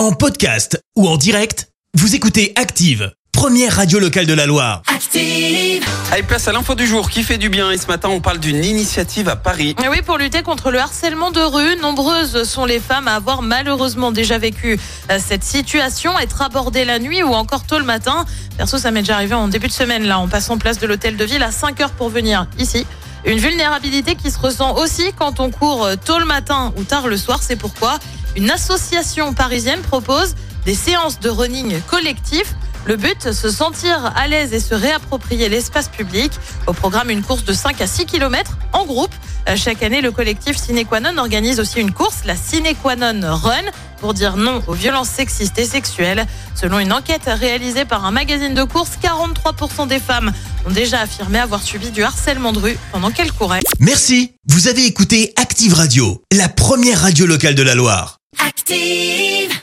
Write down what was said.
En podcast ou en direct, vous écoutez Active, première radio locale de la Loire. Active. Allez, place à l'info du jour qui fait du bien. Et ce matin, on parle d'une initiative à Paris. Et oui, pour lutter contre le harcèlement de rue, nombreuses sont les femmes à avoir malheureusement déjà vécu euh, cette situation, être abordées la nuit ou encore tôt le matin. Perso, ça m'est déjà arrivé en début de semaine, là, en passant place de l'hôtel de ville à 5 heures pour venir ici. Une vulnérabilité qui se ressent aussi quand on court euh, tôt le matin ou tard le soir. C'est pourquoi une association parisienne propose des séances de running collectif. Le but, se sentir à l'aise et se réapproprier l'espace public. Au programme, une course de 5 à 6 km en groupe. Euh, Chaque année, le collectif Cinequanon organise aussi une course, la Cinequanon Run, pour dire non aux violences sexistes et sexuelles. Selon une enquête réalisée par un magazine de course, 43% des femmes ont déjà affirmé avoir subi du harcèlement de rue pendant qu'elles couraient. Merci, vous avez écouté Active Radio, la première radio locale de la Loire. Active.